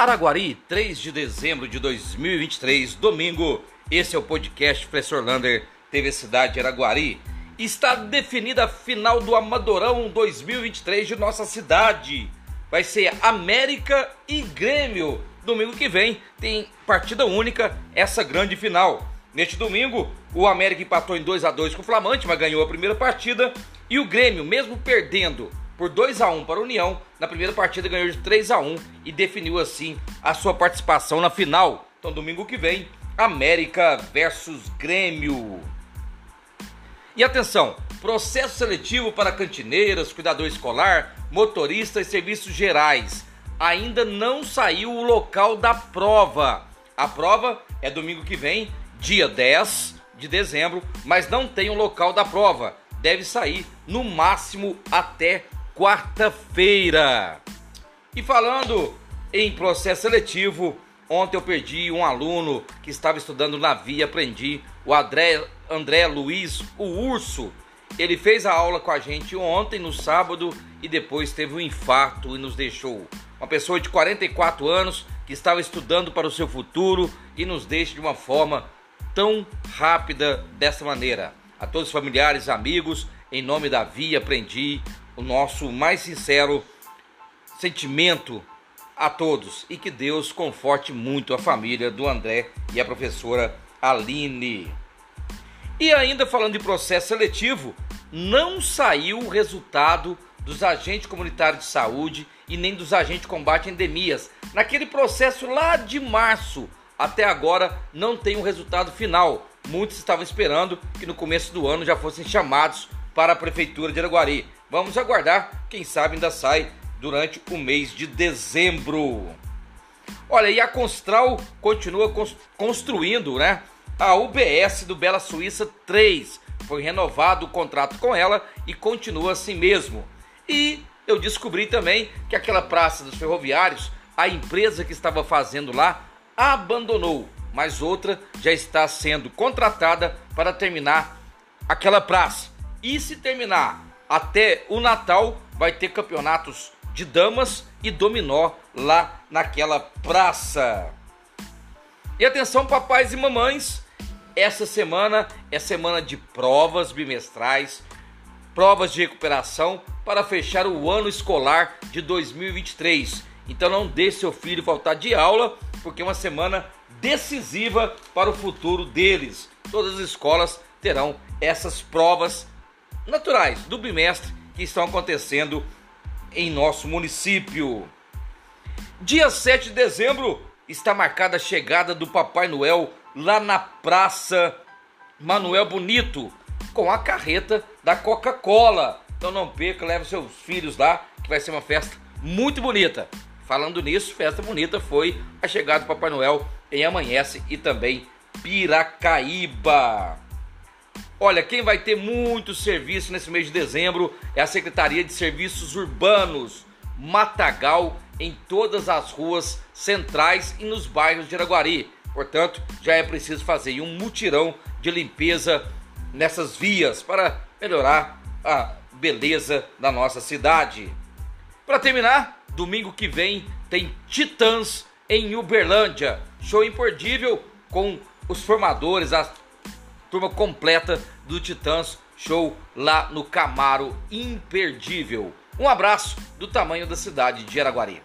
Araguari, 3 de dezembro de 2023, domingo. Esse é o podcast Professor Lander, TV Cidade de Araguari. Está definida a final do Amadorão 2023 de nossa cidade. Vai ser América e Grêmio. Domingo que vem tem partida única, essa grande final. Neste domingo, o América empatou em 2 a 2 com o Flamante, mas ganhou a primeira partida. E o Grêmio, mesmo perdendo por 2 a 1 para a União. Na primeira partida ganhou de 3 a 1 e definiu assim a sua participação na final. Então domingo que vem, América versus Grêmio. E atenção, processo seletivo para cantineiras, cuidador escolar, motorista e serviços gerais. Ainda não saiu o local da prova. A prova é domingo que vem, dia 10 de dezembro, mas não tem o local da prova. Deve sair no máximo até quarta-feira. E falando em processo seletivo, ontem eu perdi um aluno que estava estudando na Via Aprendi, o André, André Luiz, o Urso. Ele fez a aula com a gente ontem, no sábado, e depois teve um infarto e nos deixou. Uma pessoa de 44 anos que estava estudando para o seu futuro e nos deixa de uma forma tão rápida dessa maneira. A todos os familiares, amigos, em nome da Via Aprendi, o nosso mais sincero sentimento a todos e que Deus conforte muito a família do André e a professora Aline. E ainda falando de processo seletivo, não saiu o resultado dos agentes comunitários de saúde e nem dos agentes de combate a endemias. Naquele processo lá de março até agora não tem um resultado final. Muitos estavam esperando que no começo do ano já fossem chamados para a prefeitura de Araguari. Vamos aguardar, quem sabe ainda sai durante o mês de dezembro. Olha, e a Constral continua construindo, né? A UBS do Bela Suíça 3. Foi renovado o contrato com ela e continua assim mesmo. E eu descobri também que aquela Praça dos Ferroviários, a empresa que estava fazendo lá, abandonou, mas outra já está sendo contratada para terminar aquela praça. E se terminar até o Natal vai ter campeonatos de damas e dominó lá naquela praça. E atenção, papais e mamães, essa semana é semana de provas bimestrais, provas de recuperação para fechar o ano escolar de 2023. Então não deixe seu filho faltar de aula, porque é uma semana decisiva para o futuro deles. Todas as escolas terão essas provas naturais do bimestre que estão acontecendo em nosso município. Dia 7 de dezembro está marcada a chegada do Papai Noel lá na Praça Manuel Bonito com a carreta da Coca-Cola. Então não perca, leve seus filhos lá, que vai ser uma festa muito bonita. Falando nisso, festa bonita foi a chegada do Papai Noel em Amanhece e também Piracaíba. Olha, quem vai ter muito serviço nesse mês de dezembro é a Secretaria de Serviços Urbanos, Matagal, em todas as ruas centrais e nos bairros de Araguari. Portanto, já é preciso fazer um mutirão de limpeza nessas vias para melhorar a beleza da nossa cidade. Para terminar, domingo que vem tem Titãs em Uberlândia, show imperdível com os formadores, as turma completa do Titãs Show lá no Camaro Imperdível. Um abraço do tamanho da cidade de Araguari.